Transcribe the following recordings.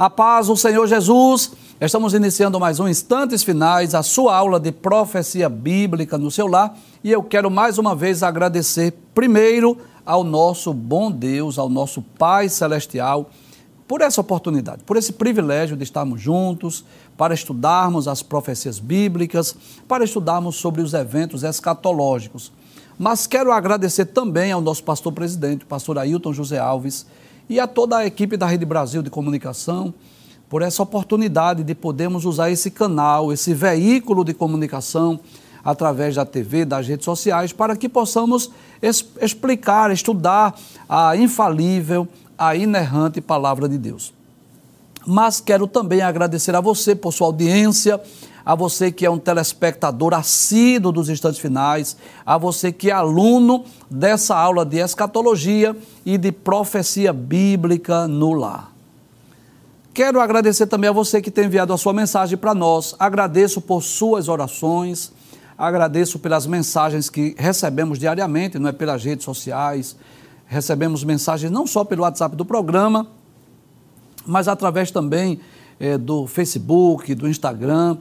A paz, o Senhor Jesus. Estamos iniciando mais um Instantes Finais, a sua aula de profecia bíblica no seu lar. E eu quero mais uma vez agradecer, primeiro, ao nosso bom Deus, ao nosso Pai Celestial, por essa oportunidade, por esse privilégio de estarmos juntos, para estudarmos as profecias bíblicas, para estudarmos sobre os eventos escatológicos. Mas quero agradecer também ao nosso pastor presidente, pastor Ailton José Alves, e a toda a equipe da Rede Brasil de Comunicação por essa oportunidade de podermos usar esse canal, esse veículo de comunicação através da TV, das redes sociais, para que possamos es explicar, estudar a infalível, a inerrante palavra de Deus. Mas quero também agradecer a você por sua audiência, a você que é um telespectador assíduo dos instantes finais, a você que é aluno dessa aula de escatologia e de profecia bíblica no lar. Quero agradecer também a você que tem enviado a sua mensagem para nós. Agradeço por suas orações, agradeço pelas mensagens que recebemos diariamente, não é pelas redes sociais. Recebemos mensagens não só pelo WhatsApp do programa, mas através também é, do Facebook, do Instagram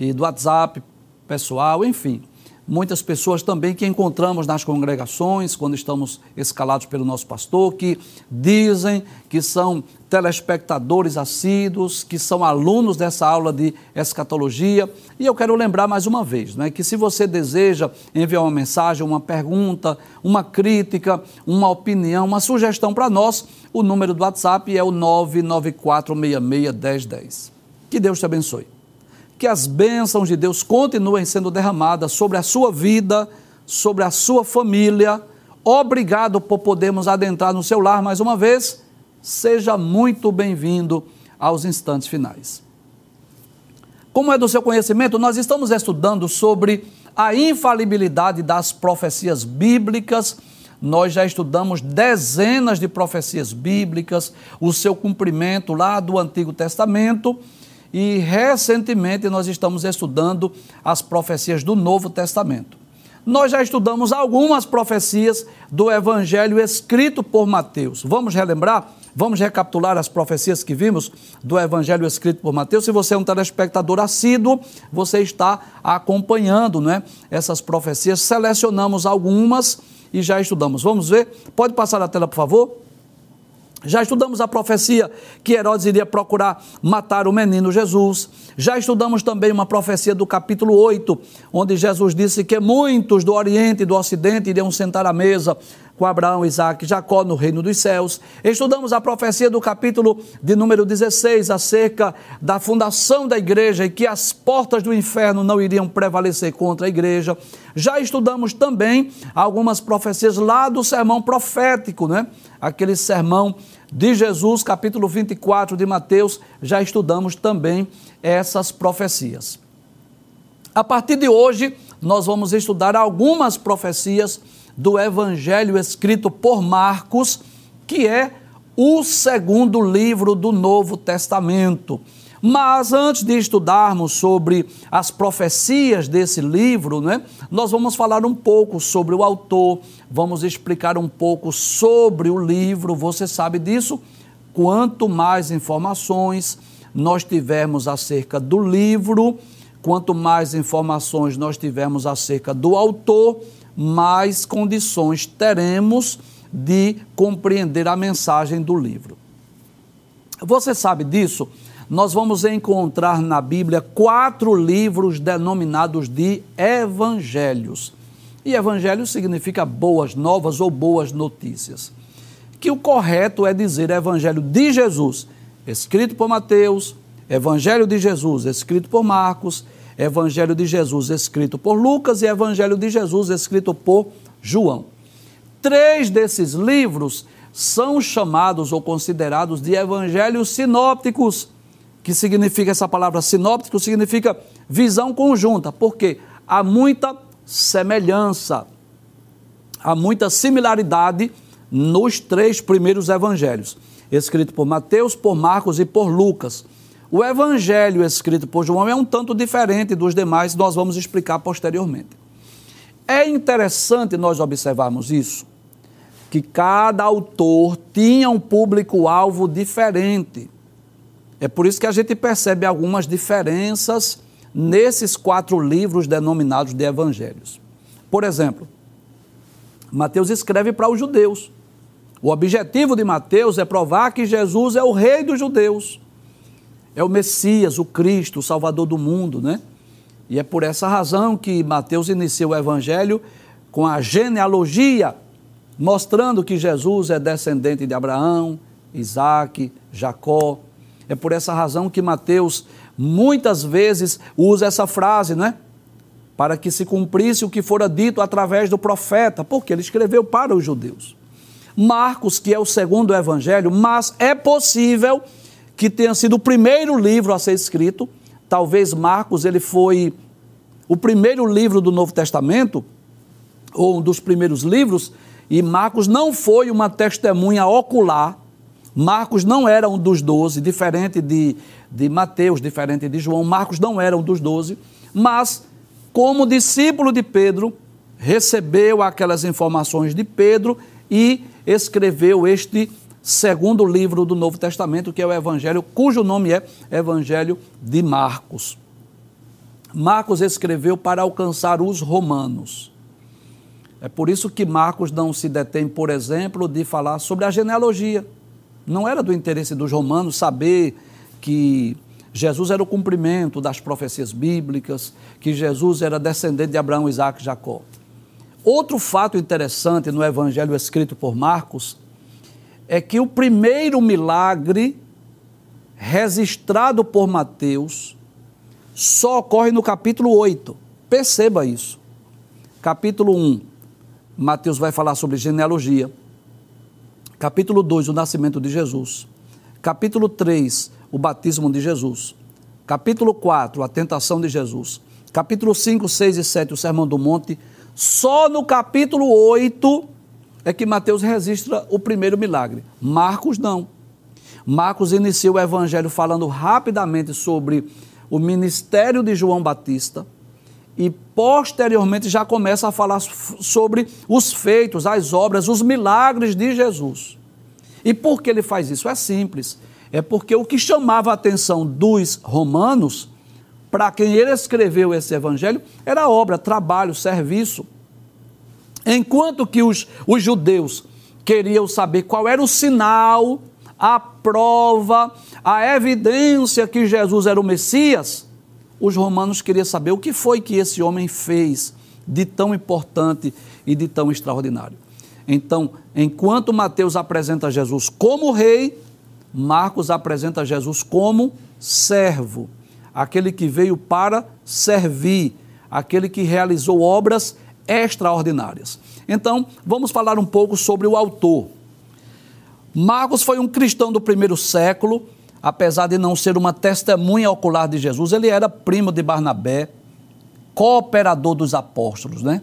e do WhatsApp pessoal, enfim. Muitas pessoas também que encontramos nas congregações, quando estamos escalados pelo nosso pastor, que dizem que são telespectadores assíduos, que são alunos dessa aula de escatologia. E eu quero lembrar mais uma vez né, que se você deseja enviar uma mensagem, uma pergunta, uma crítica, uma opinião, uma sugestão para nós, o número do WhatsApp é o 994661010. Que Deus te abençoe que as bênçãos de Deus continuem sendo derramadas sobre a sua vida, sobre a sua família. Obrigado por podermos adentrar no seu lar mais uma vez. Seja muito bem-vindo aos instantes finais. Como é do seu conhecimento, nós estamos estudando sobre a infalibilidade das profecias bíblicas. Nós já estudamos dezenas de profecias bíblicas, o seu cumprimento lá do Antigo Testamento e recentemente nós estamos estudando as profecias do Novo Testamento. Nós já estudamos algumas profecias do Evangelho escrito por Mateus. Vamos relembrar? Vamos recapitular as profecias que vimos do Evangelho escrito por Mateus. Se você é um telespectador assíduo, você está acompanhando né, essas profecias. Selecionamos algumas e já estudamos. Vamos ver? Pode passar a tela, por favor? Já estudamos a profecia que Herodes iria procurar matar o menino Jesus. Já estudamos também uma profecia do capítulo 8, onde Jesus disse que muitos do Oriente e do Ocidente iriam sentar à mesa com Abraão, Isaac e Jacó no reino dos céus. Estudamos a profecia do capítulo de número 16 acerca da fundação da igreja e que as portas do inferno não iriam prevalecer contra a igreja. Já estudamos também algumas profecias lá do sermão profético, né? aquele sermão de Jesus, capítulo 24 de Mateus, já estudamos também essas profecias. A partir de hoje, nós vamos estudar algumas profecias do Evangelho escrito por Marcos, que é o segundo livro do Novo Testamento. Mas antes de estudarmos sobre as profecias desse livro, né, nós vamos falar um pouco sobre o autor, vamos explicar um pouco sobre o livro. Você sabe disso? Quanto mais informações nós tivermos acerca do livro, quanto mais informações nós tivermos acerca do autor, mais condições teremos de compreender a mensagem do livro. Você sabe disso? Nós vamos encontrar na Bíblia quatro livros denominados de evangelhos. E evangelho significa boas novas ou boas notícias. Que o correto é dizer evangelho de Jesus, escrito por Mateus, evangelho de Jesus, escrito por Marcos, evangelho de Jesus, escrito por Lucas e evangelho de Jesus, escrito por João. Três desses livros são chamados ou considerados de evangelhos sinópticos que significa essa palavra sinóptico, significa visão conjunta, porque há muita semelhança, há muita similaridade nos três primeiros evangelhos, escrito por Mateus, por Marcos e por Lucas. O evangelho escrito por João é um tanto diferente dos demais, nós vamos explicar posteriormente. É interessante nós observarmos isso, que cada autor tinha um público-alvo diferente É por isso que a gente percebe algumas diferenças nesses quatro livros denominados de evangelhos. Por exemplo, Mateus escreve para os judeus. O objetivo de Mateus é provar que Jesus é o rei dos judeus. É o Messias, o Cristo, o Salvador do mundo, né? E é por essa razão que Mateus inicia o evangelho com a genealogia, mostrando que Jesus é descendente de Abraão, Isaac, Jacó. É por essa razão que Mateus muitas vezes usa essa frase, não é? Para que se cumprisse o que fora dito através do profeta, porque ele escreveu para os judeus. Marcos, que é o segundo evangelho, mas é possível que tenha sido o primeiro livro a ser escrito. Talvez Marcos ele foi o primeiro livro do Novo Testamento, ou um dos primeiros livros, e Marcos não foi uma testemunha ocular. Marcos não era um dos doze, diferente de, de Mateus, diferente de João. Marcos não era um dos doze, mas, como discípulo de Pedro, recebeu aquelas informações de Pedro e escreveu este segundo livro do Novo Testamento, que é o Evangelho, cujo nome é Evangelho de Marcos. Marcos escreveu para alcançar os romanos. É por isso que Marcos não se detém, por exemplo, de falar sobre a genealogia. Não era do interesse dos romanos saber que Jesus era o cumprimento das profecias bíblicas, que Jesus era descendente de Abraão, Isaac e Jacó. Outro fato interessante no evangelho escrito por Marcos é que o primeiro milagre registrado por Mateus só ocorre no capítulo 8. Perceba isso. Capítulo 1, Mateus vai falar sobre genealogia. Capítulo 2, o nascimento de Jesus. Capítulo 3, o batismo de Jesus. Capítulo 4, a tentação de Jesus. Capítulo 5, 6 e 7, o sermão do monte só no capítulo 8 é que Mateus registra o primeiro milagre. Marcos não. Marcos inicia o evangelho falando rapidamente sobre o ministério de João Batista e posteriormente já começa a falar sobre os feitos, as obras, os milagres de Jesus. E por que ele faz isso? É simples. É porque o que chamava a atenção dos romanos para quem ele escreveu esse evangelho era obra, trabalho, serviço. Enquanto que os, os judeus queriam saber qual era o sinal, a prova, a evidência que Jesus era o Messias, os romanos queriam saber o que foi que esse homem fez de tão importante e de tão extraordinário. Então, enquanto Mateus apresenta Jesus como rei, Marcos apresenta Jesus como servo aquele que veio para servir, aquele que realizou obras extraordinárias. Então, vamos falar um pouco sobre o autor. Marcos foi um cristão do primeiro século, apesar de não ser uma testemunha ocular de Jesus, ele era primo de Barnabé, cooperador dos apóstolos, né?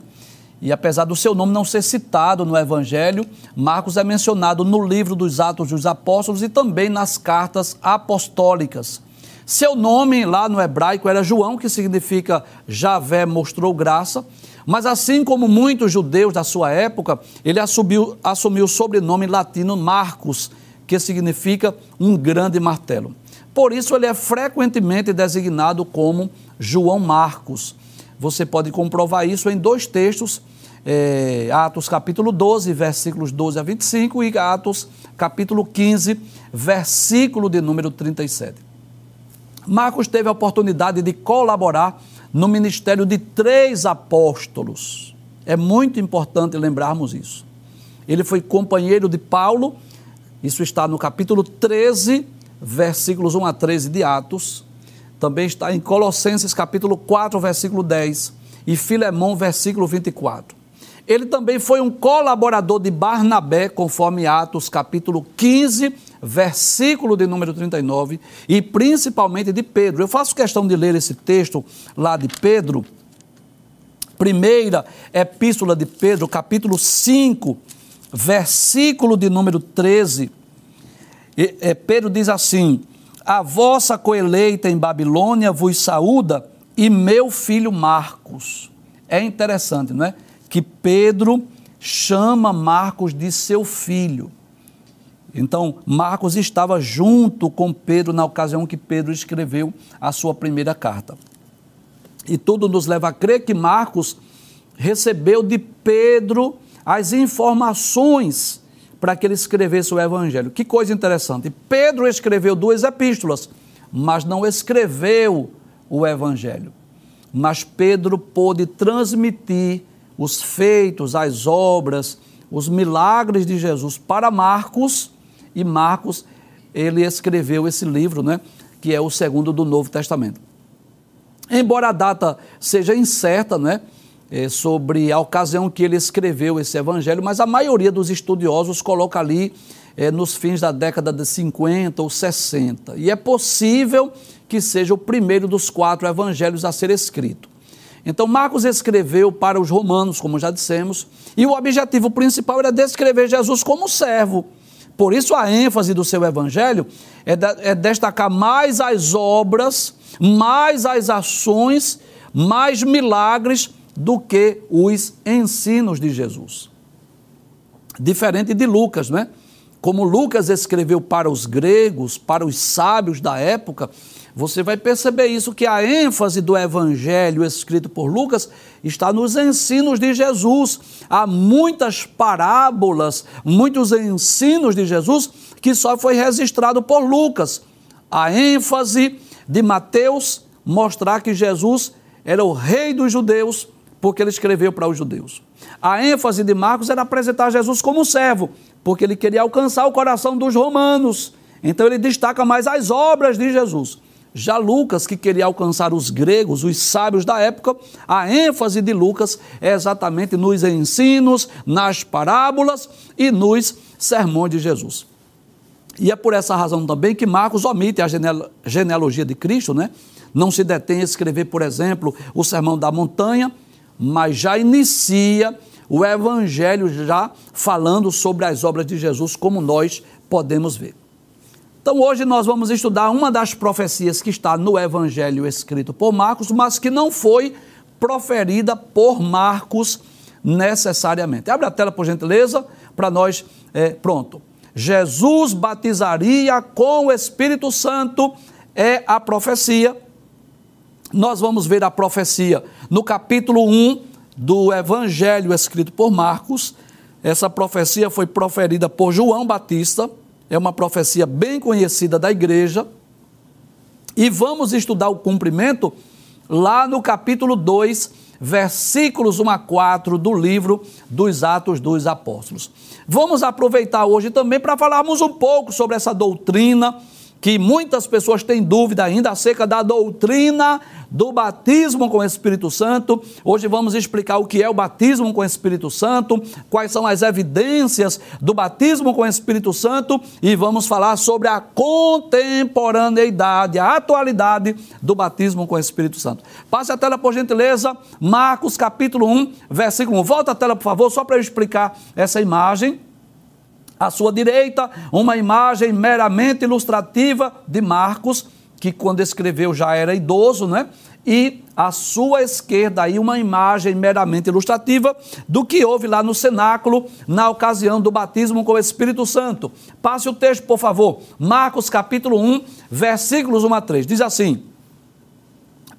E apesar do seu nome não ser citado no Evangelho, Marcos é mencionado no livro dos Atos dos Apóstolos e também nas cartas apostólicas. Seu nome lá no hebraico era João, que significa Javé mostrou graça. Mas assim como muitos judeus da sua época, ele assumiu, assumiu o sobrenome latino Marcos, que significa um grande martelo. Por isso ele é frequentemente designado como João Marcos. Você pode comprovar isso em dois textos, é, Atos capítulo 12, versículos 12 a 25 e Atos capítulo 15, versículo de número 37. Marcos teve a oportunidade de colaborar no ministério de três apóstolos. É muito importante lembrarmos isso. Ele foi companheiro de Paulo, isso está no capítulo 13, versículos 1 a 13 de Atos. Também está em Colossenses, capítulo 4, versículo 10, e Filemão, versículo 24. Ele também foi um colaborador de Barnabé, conforme Atos, capítulo 15, versículo de número 39, e principalmente de Pedro. Eu faço questão de ler esse texto lá de Pedro, primeira epístola de Pedro, capítulo 5, versículo de número 13. E, é, Pedro diz assim: A vossa coeleita em Babilônia vos saúda, e meu filho Marcos. É interessante, não é? Que Pedro chama Marcos de seu filho. Então, Marcos estava junto com Pedro na ocasião que Pedro escreveu a sua primeira carta. E tudo nos leva a crer que Marcos recebeu de Pedro as informações para que ele escrevesse o evangelho. Que coisa interessante. Pedro escreveu duas epístolas, mas não escreveu o evangelho. Mas Pedro pôde transmitir os feitos, as obras, os milagres de Jesus para Marcos, e Marcos, ele escreveu esse livro, né, que é o segundo do Novo Testamento. Embora a data seja incerta, né, é, sobre a ocasião que ele escreveu esse evangelho, mas a maioria dos estudiosos coloca ali é, nos fins da década de 50 ou 60. E é possível que seja o primeiro dos quatro evangelhos a ser escrito. Então, Marcos escreveu para os romanos, como já dissemos, e o objetivo principal era descrever Jesus como servo. Por isso, a ênfase do seu evangelho é, de, é destacar mais as obras, mais as ações, mais milagres do que os ensinos de Jesus. Diferente de Lucas, né? Como Lucas escreveu para os gregos, para os sábios da época, você vai perceber isso que a ênfase do evangelho escrito por Lucas está nos ensinos de Jesus. Há muitas parábolas, muitos ensinos de Jesus que só foi registrado por Lucas. A ênfase de Mateus mostrar que Jesus era o rei dos judeus, porque ele escreveu para os judeus. A ênfase de Marcos era apresentar Jesus como servo, porque ele queria alcançar o coração dos romanos. Então ele destaca mais as obras de Jesus. Já Lucas, que queria alcançar os gregos, os sábios da época, a ênfase de Lucas é exatamente nos ensinos, nas parábolas e nos sermões de Jesus. E é por essa razão também que Marcos omite a genealogia de Cristo, né? Não se detém a escrever, por exemplo, o Sermão da Montanha, mas já inicia o Evangelho já falando sobre as obras de Jesus, como nós podemos ver. Então hoje nós vamos estudar uma das profecias que está no Evangelho escrito por Marcos, mas que não foi proferida por Marcos necessariamente. Abre a tela, por gentileza, para nós. É, pronto. Jesus batizaria com o Espírito Santo é a profecia. Nós vamos ver a profecia no capítulo 1 do Evangelho escrito por Marcos. Essa profecia foi proferida por João Batista é uma profecia bem conhecida da igreja. E vamos estudar o cumprimento lá no capítulo 2, versículos 1 a 4 do livro dos Atos dos Apóstolos. Vamos aproveitar hoje também para falarmos um pouco sobre essa doutrina que muitas pessoas têm dúvida ainda acerca da doutrina do batismo com o Espírito Santo. Hoje vamos explicar o que é o batismo com o Espírito Santo, quais são as evidências do batismo com o Espírito Santo e vamos falar sobre a contemporaneidade, a atualidade do batismo com o Espírito Santo. Passe a tela, por gentileza, Marcos capítulo 1, versículo 1. Volta a tela, por favor, só para eu explicar essa imagem. À sua direita, uma imagem meramente ilustrativa de Marcos, que quando escreveu já era idoso, né? E à sua esquerda aí uma imagem meramente ilustrativa do que houve lá no cenáculo na ocasião do batismo com o Espírito Santo. Passe o texto, por favor. Marcos capítulo 1, versículos 1 a 3. Diz assim: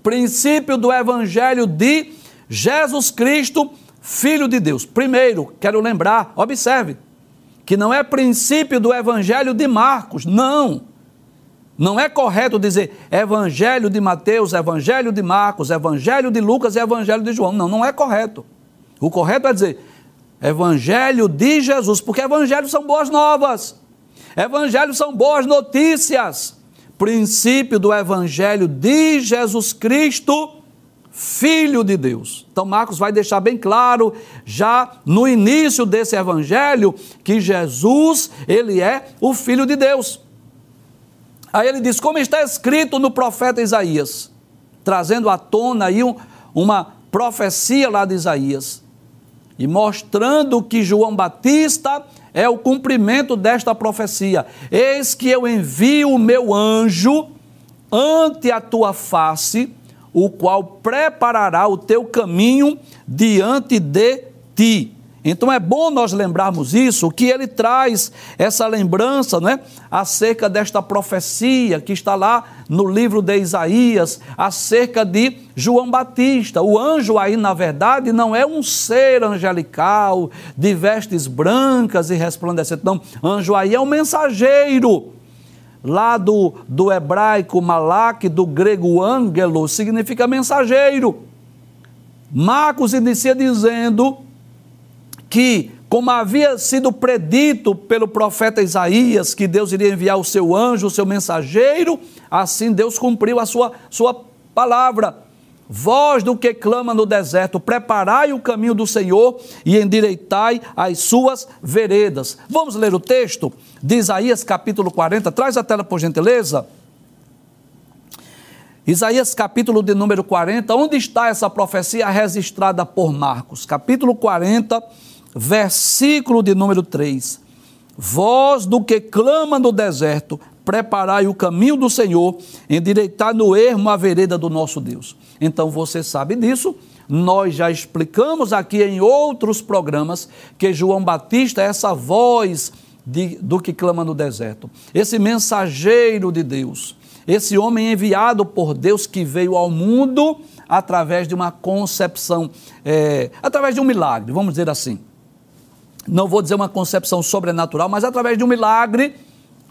Princípio do evangelho de Jesus Cristo, filho de Deus. Primeiro, quero lembrar, observe, que não é princípio do Evangelho de Marcos, não. Não é correto dizer Evangelho de Mateus, Evangelho de Marcos, Evangelho de Lucas e Evangelho de João. Não, não é correto. O correto é dizer Evangelho de Jesus, porque Evangelhos são boas novas. Evangelhos são boas notícias. Princípio do Evangelho de Jesus Cristo Filho de Deus. Então, Marcos vai deixar bem claro, já no início desse evangelho, que Jesus, ele é o Filho de Deus. Aí ele diz, como está escrito no profeta Isaías, trazendo à tona aí um, uma profecia lá de Isaías, e mostrando que João Batista é o cumprimento desta profecia. Eis que eu envio o meu anjo ante a tua face, o qual preparará o teu caminho diante de ti. Então é bom nós lembrarmos isso, que ele traz essa lembrança né, acerca desta profecia que está lá no livro de Isaías, acerca de João Batista. O anjo aí, na verdade, não é um ser angelical, de vestes brancas e resplandecentes. Não, anjo aí é um mensageiro. Lá do, do hebraico malak, do grego ângelo, significa mensageiro. Marcos inicia dizendo que, como havia sido predito pelo profeta Isaías, que Deus iria enviar o seu anjo, o seu mensageiro, assim Deus cumpriu a sua, sua palavra. Voz do que clama no deserto, preparai o caminho do Senhor e endireitai as suas veredas. Vamos ler o texto de Isaías capítulo 40. Traz a tela, por gentileza. Isaías capítulo de número 40. Onde está essa profecia registrada por Marcos? Capítulo 40 versículo de número 3. Voz do que clama no deserto, preparai o caminho do Senhor, endireitar no ermo a vereda do nosso Deus. Então você sabe disso, nós já explicamos aqui em outros programas que João Batista é essa voz de, do que clama no deserto, esse mensageiro de Deus, esse homem enviado por Deus que veio ao mundo através de uma concepção, é, através de um milagre, vamos dizer assim. Não vou dizer uma concepção sobrenatural, mas através de um milagre,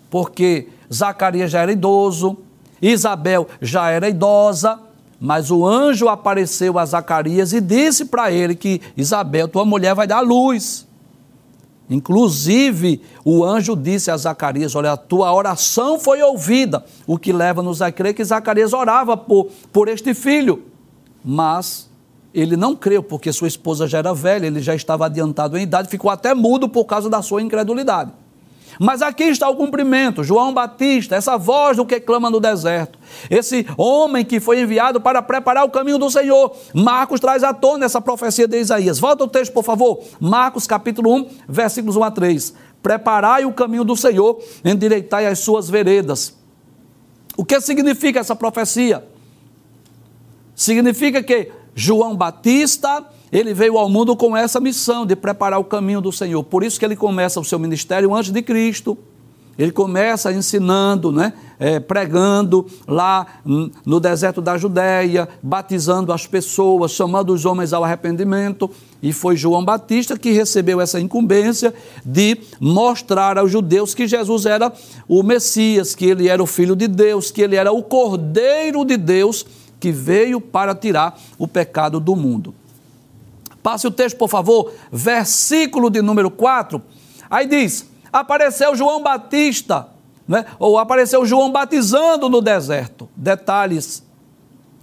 porque Zacarias já era idoso, Isabel já era idosa, mas o anjo apareceu a Zacarias e disse para ele que Isabel, tua mulher, vai dar luz. Inclusive, o anjo disse a Zacarias: Olha, a tua oração foi ouvida, o que leva-nos a crer que Zacarias orava por, por este filho. Mas ele não creu, porque sua esposa já era velha, ele já estava adiantado em idade, ficou até mudo por causa da sua incredulidade. Mas aqui está o cumprimento, João Batista, essa voz do que clama no deserto, esse homem que foi enviado para preparar o caminho do Senhor. Marcos traz à tona essa profecia de Isaías. Volta o texto, por favor. Marcos capítulo 1, versículos 1 a 3. Preparai o caminho do Senhor, endireitai as suas veredas. O que significa essa profecia? Significa que João Batista, ele veio ao mundo com essa missão de preparar o caminho do Senhor. Por isso que ele começa o seu ministério antes de Cristo. Ele começa ensinando, né, é, pregando lá no deserto da Judéia, batizando as pessoas, chamando os homens ao arrependimento. E foi João Batista que recebeu essa incumbência de mostrar aos judeus que Jesus era o Messias, que ele era o Filho de Deus, que ele era o Cordeiro de Deus que veio para tirar o pecado do mundo. Passe o texto, por favor, versículo de número 4. Aí diz: apareceu João Batista, né? ou apareceu João batizando no deserto. Detalhes.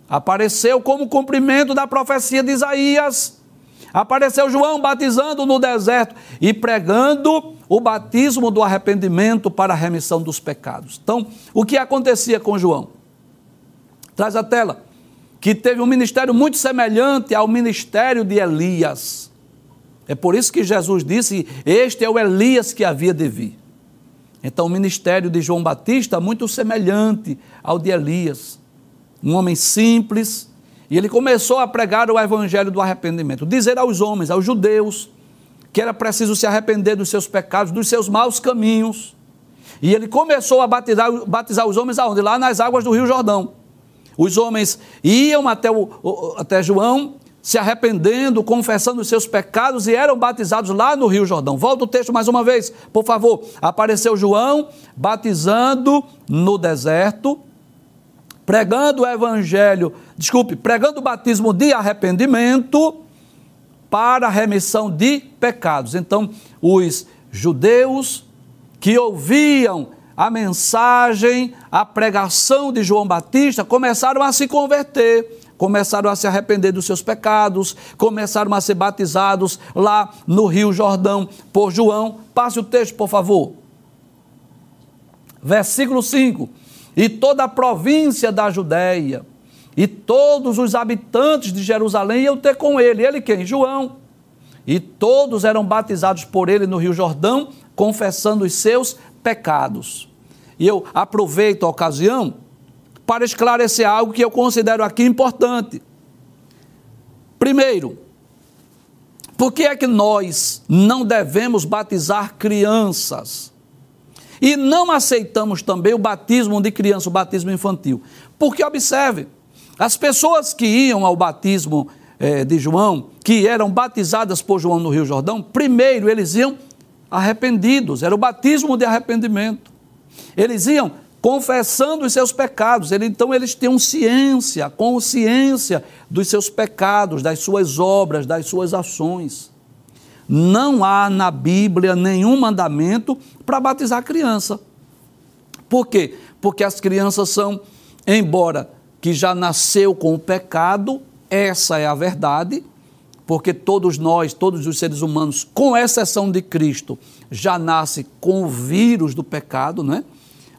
Apareceu como cumprimento da profecia de Isaías. Apareceu João batizando no deserto e pregando o batismo do arrependimento para a remissão dos pecados. Então, o que acontecia com João? Traz a tela. Que teve um ministério muito semelhante ao ministério de Elias. É por isso que Jesus disse: Este é o Elias que havia de vir. Então, o ministério de João Batista muito semelhante ao de Elias. Um homem simples, e ele começou a pregar o evangelho do arrependimento, dizer aos homens, aos judeus, que era preciso se arrepender dos seus pecados, dos seus maus caminhos. E ele começou a batizar, batizar os homens aonde? Lá nas águas do Rio Jordão. Os homens iam até, o, até João, se arrependendo, confessando os seus pecados e eram batizados lá no Rio Jordão. Volta o texto mais uma vez, por favor. Apareceu João batizando no deserto, pregando o evangelho, desculpe, pregando o batismo de arrependimento para remissão de pecados. Então, os judeus que ouviam a mensagem, a pregação de João Batista, começaram a se converter, começaram a se arrepender dos seus pecados, começaram a ser batizados lá no Rio Jordão por João. Passe o texto, por favor. Versículo 5: E toda a província da Judéia, e todos os habitantes de Jerusalém iam ter com ele. Ele quem? João. E todos eram batizados por ele no Rio Jordão, confessando os seus pecados. E eu aproveito a ocasião para esclarecer algo que eu considero aqui importante. Primeiro, Por que é que nós não devemos batizar crianças? E não aceitamos também o batismo de criança, o batismo infantil. Porque, observe, as pessoas que iam ao batismo eh, de João, que eram batizadas por João no Rio Jordão, primeiro eles iam arrependidos, era o batismo de arrependimento. Eles iam confessando os seus pecados. Ele, então eles tinham ciência, consciência dos seus pecados, das suas obras, das suas ações. Não há na Bíblia nenhum mandamento para batizar criança. Por quê? Porque as crianças são, embora que já nasceu com o pecado, essa é a verdade, porque todos nós, todos os seres humanos, com exceção de Cristo, já nasce com o vírus do pecado, não é?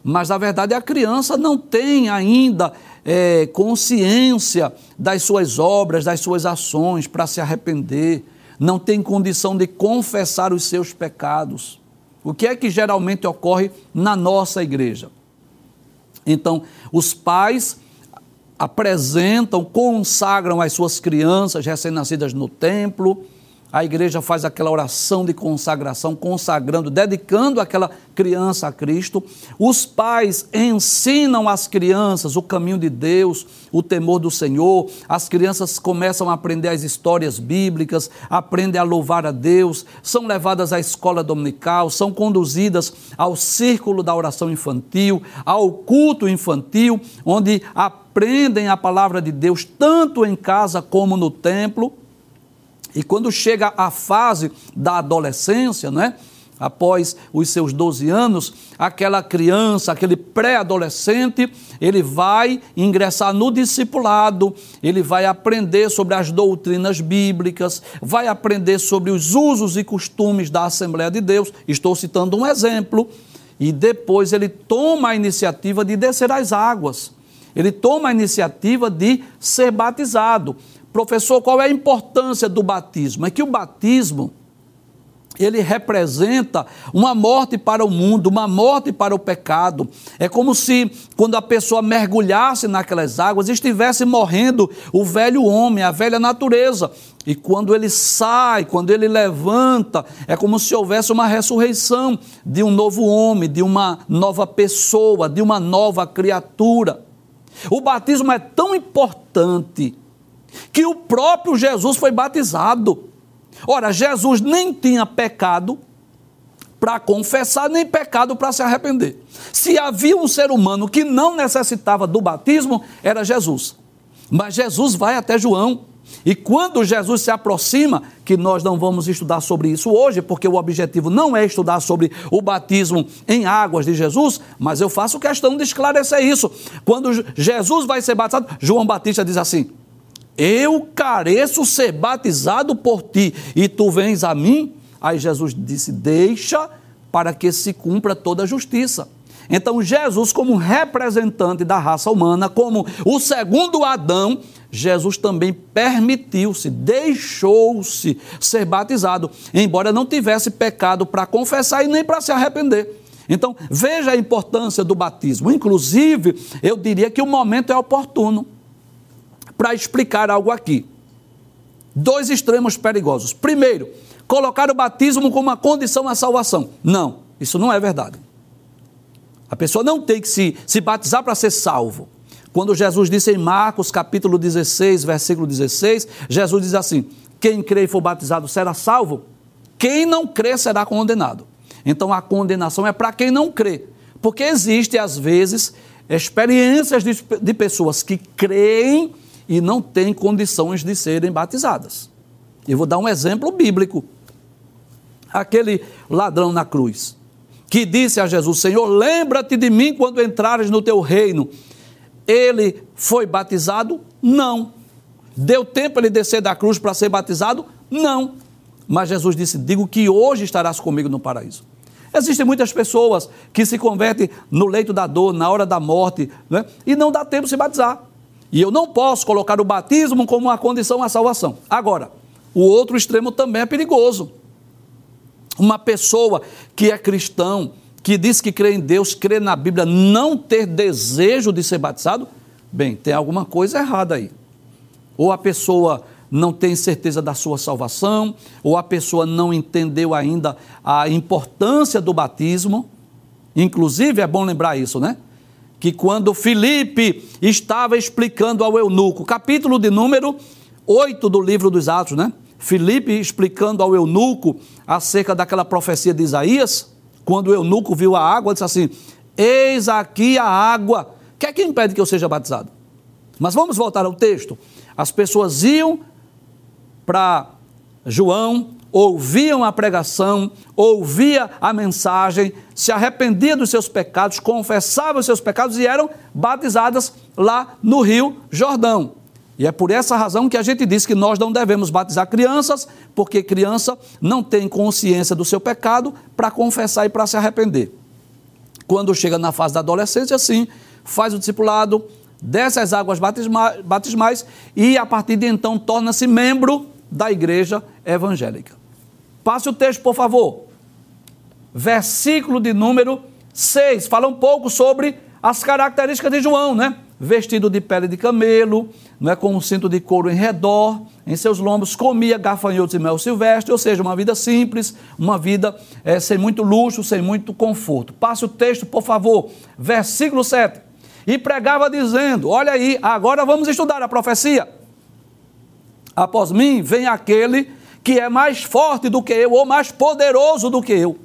mas na verdade a criança não tem ainda é, consciência das suas obras, das suas ações para se arrepender, não tem condição de confessar os seus pecados. O que é que geralmente ocorre na nossa igreja? Então, os pais apresentam, consagram as suas crianças recém-nascidas no templo, a igreja faz aquela oração de consagração, consagrando, dedicando aquela criança a Cristo. Os pais ensinam às crianças o caminho de Deus, o temor do Senhor. As crianças começam a aprender as histórias bíblicas, aprendem a louvar a Deus, são levadas à escola dominical, são conduzidas ao círculo da oração infantil, ao culto infantil, onde aprendem a palavra de Deus tanto em casa como no templo. E quando chega a fase da adolescência, né? após os seus 12 anos, aquela criança, aquele pré-adolescente, ele vai ingressar no discipulado, ele vai aprender sobre as doutrinas bíblicas, vai aprender sobre os usos e costumes da Assembleia de Deus. Estou citando um exemplo. E depois ele toma a iniciativa de descer as águas. Ele toma a iniciativa de ser batizado. Professor, qual é a importância do batismo? É que o batismo ele representa uma morte para o mundo, uma morte para o pecado. É como se, quando a pessoa mergulhasse naquelas águas, estivesse morrendo o velho homem, a velha natureza. E quando ele sai, quando ele levanta, é como se houvesse uma ressurreição de um novo homem, de uma nova pessoa, de uma nova criatura. O batismo é tão importante que o próprio Jesus foi batizado. Ora, Jesus nem tinha pecado para confessar, nem pecado para se arrepender. Se havia um ser humano que não necessitava do batismo, era Jesus. Mas Jesus vai até João. E quando Jesus se aproxima, que nós não vamos estudar sobre isso hoje, porque o objetivo não é estudar sobre o batismo em águas de Jesus, mas eu faço questão de esclarecer isso. Quando Jesus vai ser batizado, João Batista diz assim: eu careço ser batizado por ti e tu vens a mim? Aí Jesus disse: Deixa para que se cumpra toda a justiça. Então, Jesus, como representante da raça humana, como o segundo Adão, Jesus também permitiu-se, deixou-se ser batizado, embora não tivesse pecado para confessar e nem para se arrepender. Então, veja a importância do batismo. Inclusive, eu diria que o momento é oportuno para explicar algo aqui. Dois extremos perigosos. Primeiro, colocar o batismo como uma condição à salvação. Não, isso não é verdade. A pessoa não tem que se, se batizar para ser salvo. Quando Jesus disse em Marcos capítulo 16, versículo 16, Jesus diz assim: Quem crê e for batizado será salvo, quem não crê será condenado. Então a condenação é para quem não crê, porque existe às vezes experiências de, de pessoas que creem e não têm condições de serem batizadas. Eu vou dar um exemplo bíblico. Aquele ladrão na cruz, que disse a Jesus: Senhor, lembra-te de mim quando entrares no teu reino. Ele foi batizado? Não. Deu tempo ele descer da cruz para ser batizado? Não. Mas Jesus disse: Digo que hoje estarás comigo no paraíso. Existem muitas pessoas que se convertem no leito da dor, na hora da morte, né? e não dá tempo de se batizar. E eu não posso colocar o batismo como uma condição à salvação. Agora, o outro extremo também é perigoso. Uma pessoa que é cristão, que diz que crê em Deus, crê na Bíblia, não ter desejo de ser batizado, bem, tem alguma coisa errada aí. Ou a pessoa não tem certeza da sua salvação, ou a pessoa não entendeu ainda a importância do batismo. Inclusive, é bom lembrar isso, né? Que quando Filipe estava explicando ao eunuco, capítulo de número 8 do livro dos Atos, né? Filipe explicando ao eunuco acerca daquela profecia de Isaías, quando o eunuco viu a água, disse assim: Eis aqui a água. O que é que impede que eu seja batizado? Mas vamos voltar ao texto. As pessoas iam para João, ouviam a pregação, ouvia a mensagem, se arrependia dos seus pecados, confessavam os seus pecados e eram batizadas lá no Rio Jordão. E é por essa razão que a gente diz que nós não devemos batizar crianças, porque criança não tem consciência do seu pecado para confessar e para se arrepender. Quando chega na fase da adolescência, sim, faz o discipulado, desce as águas batismais e a partir de então torna-se membro da igreja evangélica. Passe o texto, por favor. Versículo de número 6. Fala um pouco sobre as características de João, né? Vestido de pele de camelo, não é com um cinto de couro em redor, em seus lombos comia gafanhotos e mel silvestre, ou seja, uma vida simples, uma vida é, sem muito luxo, sem muito conforto. Passe o texto, por favor. Versículo 7. E pregava dizendo: Olha aí, agora vamos estudar a profecia. Após mim vem aquele que é mais forte do que eu, ou mais poderoso do que eu,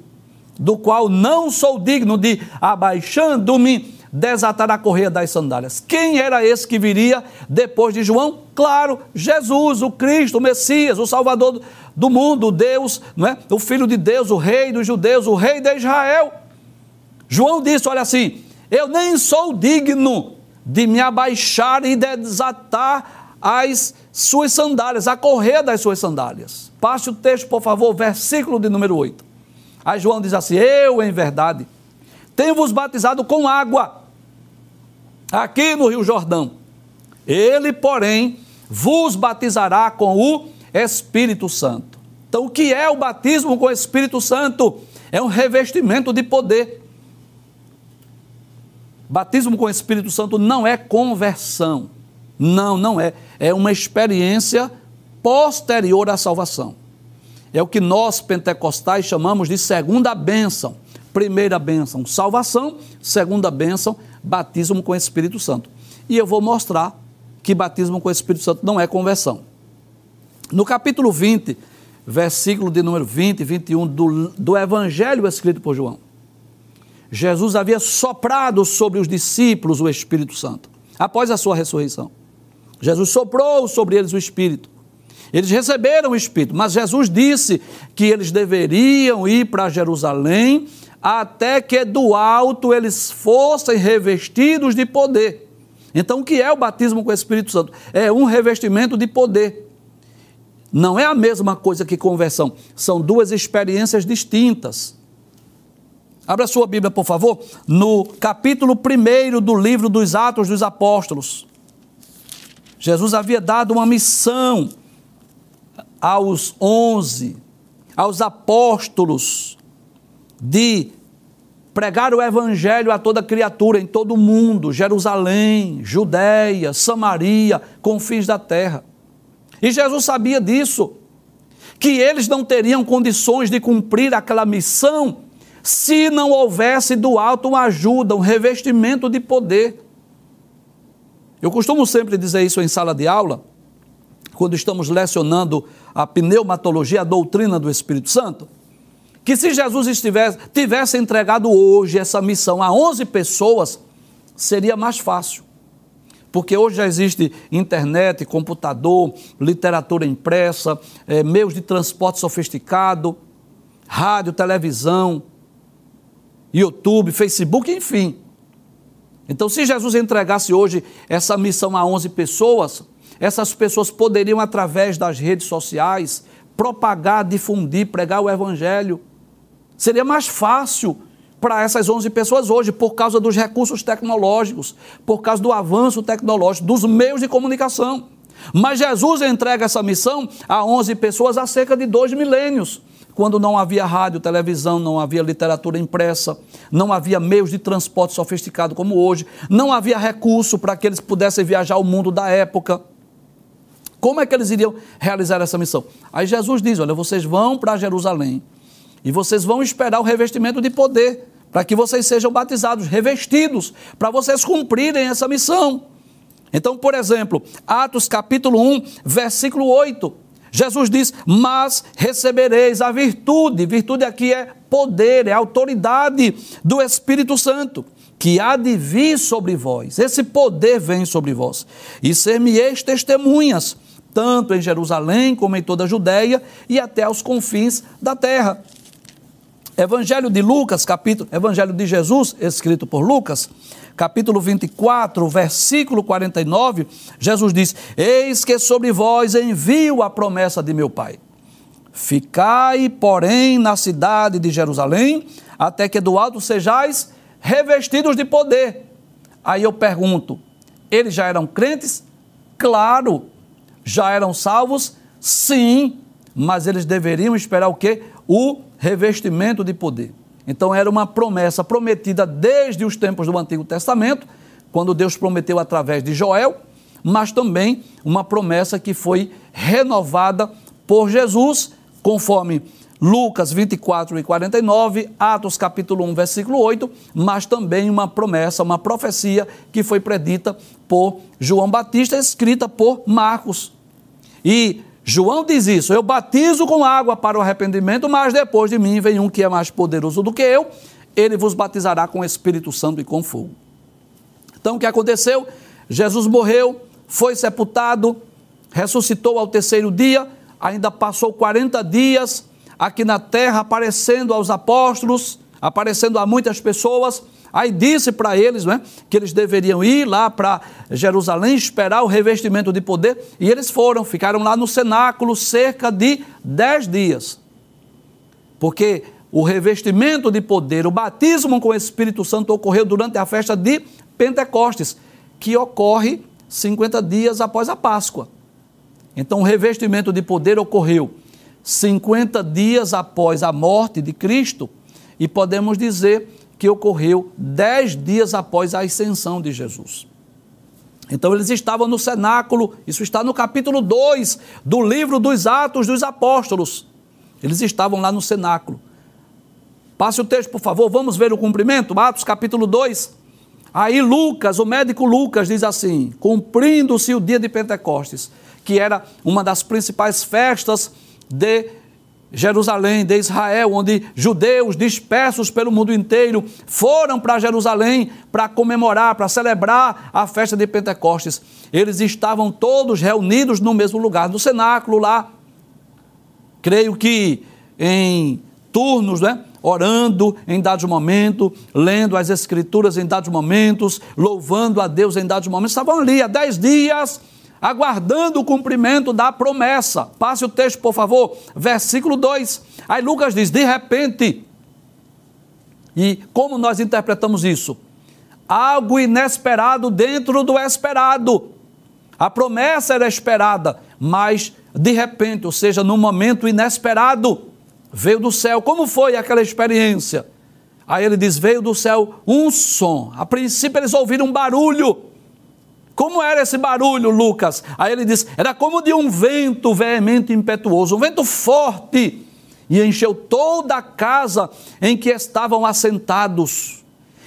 do qual não sou digno de, abaixando-me, desatar a correia das sandálias. Quem era esse que viria depois de João? Claro, Jesus, o Cristo, o Messias, o Salvador do mundo, o Deus, não é? o Filho de Deus, o Rei dos Judeus, o Rei de Israel. João disse: Olha assim, eu nem sou digno de me abaixar e desatar as suas sandálias, a correr das suas sandálias. Passe o texto, por favor, versículo de número 8. Aí João diz assim: Eu, em verdade, tenho-vos batizado com água, aqui no Rio Jordão. Ele, porém, vos batizará com o Espírito Santo. Então, o que é o batismo com o Espírito Santo? É um revestimento de poder. Batismo com o Espírito Santo não é conversão. Não, não é. É uma experiência posterior à salvação. É o que nós pentecostais chamamos de segunda bênção. Primeira bênção, salvação. Segunda bênção, batismo com o Espírito Santo. E eu vou mostrar que batismo com o Espírito Santo não é conversão. No capítulo 20, versículo de número 20 e 21 do, do Evangelho escrito por João, Jesus havia soprado sobre os discípulos o Espírito Santo, após a sua ressurreição. Jesus soprou sobre eles o Espírito. Eles receberam o Espírito, mas Jesus disse que eles deveriam ir para Jerusalém até que do alto eles fossem revestidos de poder. Então, o que é o batismo com o Espírito Santo? É um revestimento de poder. Não é a mesma coisa que conversão, são duas experiências distintas. Abra sua Bíblia, por favor, no capítulo 1 do livro dos Atos dos Apóstolos. Jesus havia dado uma missão aos onze, aos apóstolos, de pregar o evangelho a toda criatura em todo o mundo, Jerusalém, Judéia, Samaria, confins da terra. E Jesus sabia disso, que eles não teriam condições de cumprir aquela missão se não houvesse do alto uma ajuda, um revestimento de poder. Eu costumo sempre dizer isso em sala de aula, quando estamos lecionando a pneumatologia, a doutrina do Espírito Santo, que se Jesus estivesse, tivesse entregado hoje essa missão a 11 pessoas, seria mais fácil. Porque hoje já existe internet, computador, literatura impressa, é, meios de transporte sofisticado, rádio, televisão, YouTube, Facebook, enfim. Então, se Jesus entregasse hoje essa missão a 11 pessoas, essas pessoas poderiam, através das redes sociais, propagar, difundir, pregar o Evangelho. Seria mais fácil para essas 11 pessoas hoje, por causa dos recursos tecnológicos, por causa do avanço tecnológico, dos meios de comunicação. Mas Jesus entrega essa missão a 11 pessoas há cerca de dois milênios quando não havia rádio, televisão, não havia literatura impressa, não havia meios de transporte sofisticado como hoje, não havia recurso para que eles pudessem viajar o mundo da época. Como é que eles iriam realizar essa missão? Aí Jesus diz: Olha, vocês vão para Jerusalém e vocês vão esperar o revestimento de poder para que vocês sejam batizados, revestidos, para vocês cumprirem essa missão. Então, por exemplo, Atos capítulo 1, versículo 8. Jesus diz: Mas recebereis a virtude. Virtude aqui é poder, é autoridade do Espírito Santo, que há de vir sobre vós. Esse poder vem sobre vós. E ser-me-eis testemunhas, tanto em Jerusalém como em toda a Judéia e até aos confins da terra. Evangelho de Lucas, capítulo, Evangelho de Jesus, escrito por Lucas, capítulo 24, versículo 49, Jesus diz: Eis que sobre vós envio a promessa de meu Pai. Ficai, porém, na cidade de Jerusalém, até que do alto sejais revestidos de poder. Aí eu pergunto: eles já eram crentes? Claro. Já eram salvos? Sim. Mas eles deveriam esperar o quê? O revestimento de poder. Então era uma promessa prometida desde os tempos do Antigo Testamento, quando Deus prometeu através de Joel, mas também uma promessa que foi renovada por Jesus, conforme Lucas 24 e 49, Atos capítulo 1, versículo 8, mas também uma promessa, uma profecia que foi predita por João Batista, escrita por Marcos. E João diz isso: Eu batizo com água para o arrependimento, mas depois de mim vem um que é mais poderoso do que eu, ele vos batizará com o Espírito Santo e com fogo. Então o que aconteceu? Jesus morreu, foi sepultado, ressuscitou ao terceiro dia, ainda passou 40 dias aqui na terra aparecendo aos apóstolos, aparecendo a muitas pessoas Aí disse para eles né, que eles deveriam ir lá para Jerusalém esperar o revestimento de poder, e eles foram, ficaram lá no cenáculo cerca de dez dias. Porque o revestimento de poder, o batismo com o Espírito Santo ocorreu durante a festa de Pentecostes, que ocorre 50 dias após a Páscoa. Então, o revestimento de poder ocorreu 50 dias após a morte de Cristo, e podemos dizer que ocorreu dez dias após a ascensão de Jesus. Então eles estavam no cenáculo, isso está no capítulo 2 do livro dos Atos dos Apóstolos. Eles estavam lá no cenáculo. Passe o texto, por favor, vamos ver o cumprimento, Atos capítulo 2. Aí Lucas, o médico Lucas, diz assim: cumprindo-se o dia de Pentecostes, que era uma das principais festas de Jerusalém, de Israel, onde judeus dispersos pelo mundo inteiro foram para Jerusalém para comemorar, para celebrar a festa de Pentecostes. Eles estavam todos reunidos no mesmo lugar, no cenáculo lá. Creio que em turnos, né? Orando em dados momentos, lendo as Escrituras em dados momentos, louvando a Deus em dados momentos. Estavam ali há dez dias aguardando o cumprimento da promessa. Passe o texto, por favor, versículo 2. Aí Lucas diz: de repente, e como nós interpretamos isso? Algo inesperado dentro do esperado. A promessa era esperada, mas de repente, ou seja, num momento inesperado, veio do céu. Como foi aquela experiência? Aí ele diz: veio do céu um som. A princípio eles ouviram um barulho como era esse barulho, Lucas? Aí ele diz: era como de um vento veemente e impetuoso, um vento forte, e encheu toda a casa em que estavam assentados.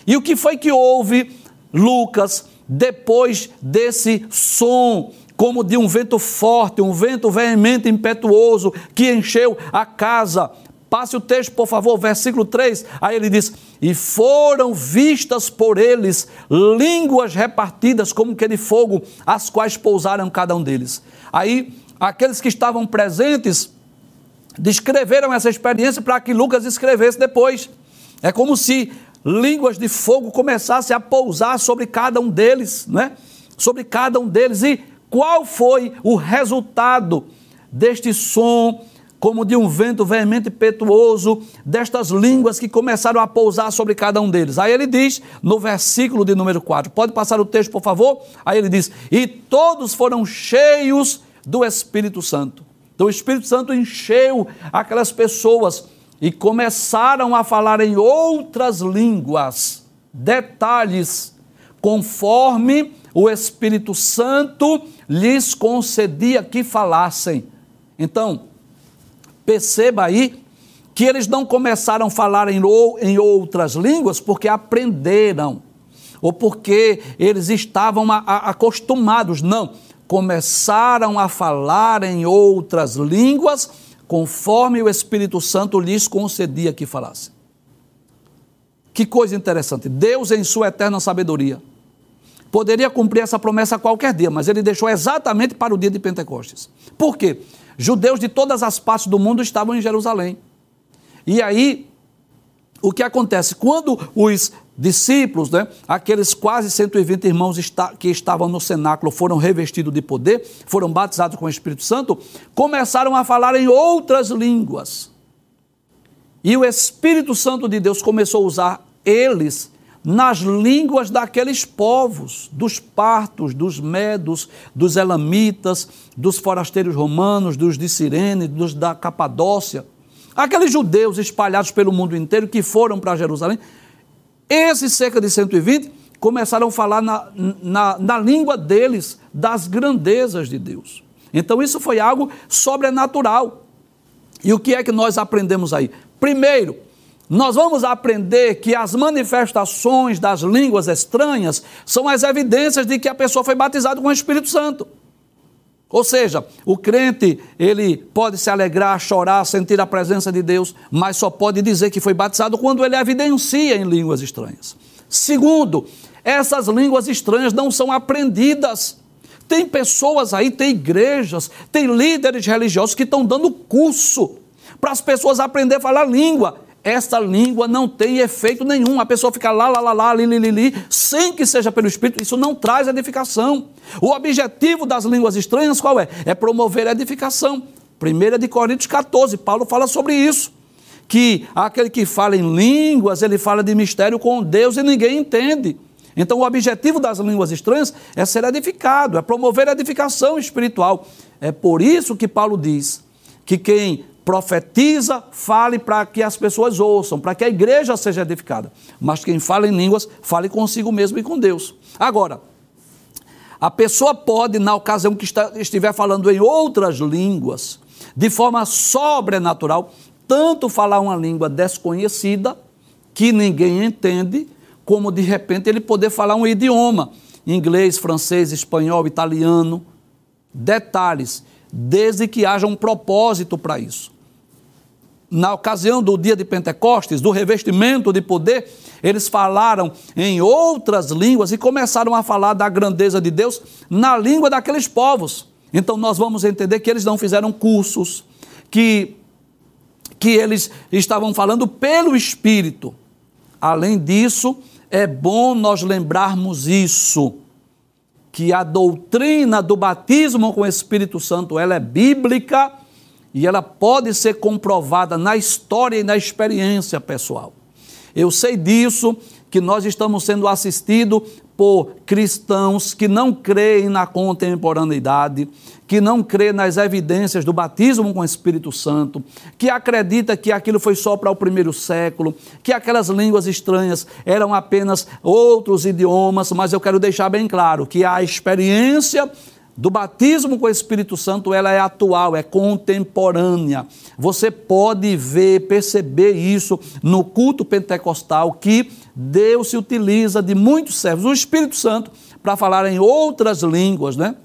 E o que foi que houve, Lucas, depois desse som? Como de um vento forte, um vento veemente, impetuoso, que encheu a casa. Passe o texto, por favor, versículo 3. Aí ele diz: E foram vistas por eles línguas repartidas como que de fogo, as quais pousaram cada um deles. Aí, aqueles que estavam presentes descreveram essa experiência para que Lucas escrevesse depois. É como se línguas de fogo começassem a pousar sobre cada um deles, né? Sobre cada um deles. E qual foi o resultado deste som? Como de um vento veemente e petuoso, destas línguas que começaram a pousar sobre cada um deles. Aí ele diz, no versículo de número 4, pode passar o texto, por favor? Aí ele diz: E todos foram cheios do Espírito Santo. Então o Espírito Santo encheu aquelas pessoas e começaram a falar em outras línguas, detalhes, conforme o Espírito Santo lhes concedia que falassem. Então, perceba aí que eles não começaram a falar em, em outras línguas porque aprenderam ou porque eles estavam a, a, acostumados. Não. Começaram a falar em outras línguas conforme o Espírito Santo lhes concedia que falassem. Que coisa interessante. Deus, em sua eterna sabedoria, poderia cumprir essa promessa a qualquer dia, mas ele deixou exatamente para o dia de Pentecostes. Por quê? Judeus de todas as partes do mundo estavam em Jerusalém. E aí, o que acontece? Quando os discípulos, né, aqueles quase 120 irmãos que estavam no cenáculo, foram revestidos de poder, foram batizados com o Espírito Santo, começaram a falar em outras línguas. E o Espírito Santo de Deus começou a usar eles nas línguas daqueles povos, dos partos, dos medos, dos elamitas, dos forasteiros romanos, dos de Cirene, dos da Capadócia. Aqueles judeus espalhados pelo mundo inteiro que foram para Jerusalém, esses cerca de 120 começaram a falar na, na, na língua deles das grandezas de Deus. Então isso foi algo sobrenatural. E o que é que nós aprendemos aí? Primeiro, nós vamos aprender que as manifestações das línguas estranhas são as evidências de que a pessoa foi batizada com o Espírito Santo. Ou seja, o crente, ele pode se alegrar, chorar, sentir a presença de Deus, mas só pode dizer que foi batizado quando ele evidencia em línguas estranhas. Segundo, essas línguas estranhas não são aprendidas. Tem pessoas aí, tem igrejas, tem líderes religiosos que estão dando curso para as pessoas aprender a falar língua essa língua não tem efeito nenhum. A pessoa fica lá, lá, lá, lá, li, li, li, li, sem que seja pelo Espírito. Isso não traz edificação. O objetivo das línguas estranhas qual é? É promover a edificação. 1 de Coríntios 14, Paulo fala sobre isso. Que aquele que fala em línguas, ele fala de mistério com Deus e ninguém entende. Então, o objetivo das línguas estranhas é ser edificado, é promover a edificação espiritual. É por isso que Paulo diz que quem profetiza, fale para que as pessoas ouçam, para que a igreja seja edificada. Mas quem fala em línguas, fale consigo mesmo e com Deus. Agora, a pessoa pode, na ocasião que está, estiver falando em outras línguas, de forma sobrenatural, tanto falar uma língua desconhecida, que ninguém entende, como de repente ele poder falar um idioma, inglês, francês, espanhol, italiano. Detalhes, desde que haja um propósito para isso na ocasião do dia de Pentecostes, do revestimento de poder, eles falaram em outras línguas e começaram a falar da grandeza de Deus na língua daqueles povos. Então nós vamos entender que eles não fizeram cursos, que, que eles estavam falando pelo Espírito. Além disso, é bom nós lembrarmos isso, que a doutrina do batismo com o Espírito Santo, ela é bíblica, e ela pode ser comprovada na história e na experiência pessoal. Eu sei disso, que nós estamos sendo assistidos por cristãos que não creem na contemporaneidade, que não creem nas evidências do batismo com o Espírito Santo, que acredita que aquilo foi só para o primeiro século, que aquelas línguas estranhas eram apenas outros idiomas, mas eu quero deixar bem claro que a experiência do batismo com o Espírito Santo, ela é atual, é contemporânea. Você pode ver, perceber isso no culto pentecostal, que Deus se utiliza de muitos servos, o Espírito Santo, para falar em outras línguas, né?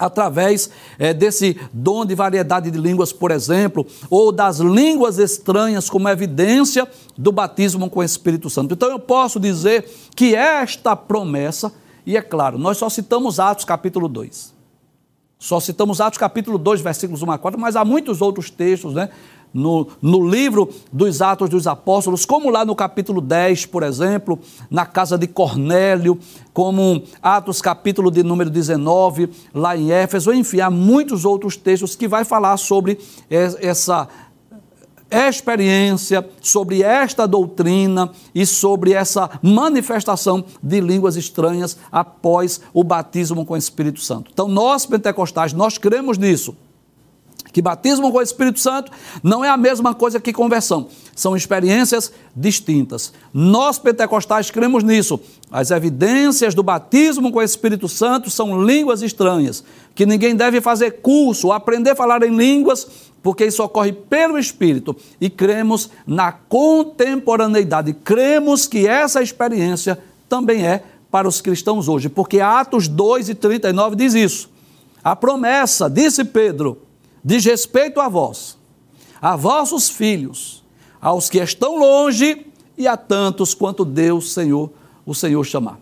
através é, desse dom de variedade de línguas, por exemplo, ou das línguas estranhas como evidência do batismo com o Espírito Santo. Então eu posso dizer que esta promessa e é claro, nós só citamos Atos capítulo 2. Só citamos Atos capítulo 2, versículos 1 a 4, mas há muitos outros textos, né? No, no livro dos Atos dos Apóstolos, como lá no capítulo 10, por exemplo, na casa de Cornélio, como Atos capítulo de número 19, lá em Éfeso, enfim, há muitos outros textos que vai falar sobre essa experiência sobre esta doutrina e sobre essa manifestação de línguas estranhas após o batismo com o Espírito Santo. Então, nós pentecostais, nós cremos nisso. Que batismo com o Espírito Santo não é a mesma coisa que conversão. São experiências distintas. Nós, pentecostais, cremos nisso. As evidências do batismo com o Espírito Santo são línguas estranhas, que ninguém deve fazer curso, aprender a falar em línguas, porque isso ocorre pelo Espírito. E cremos na contemporaneidade. Cremos que essa experiência também é para os cristãos hoje, porque Atos 2 e 39 diz isso. A promessa, disse Pedro, diz respeito a vós, a vossos filhos, aos que estão longe e a tantos quanto Deus, Senhor, o Senhor chamar.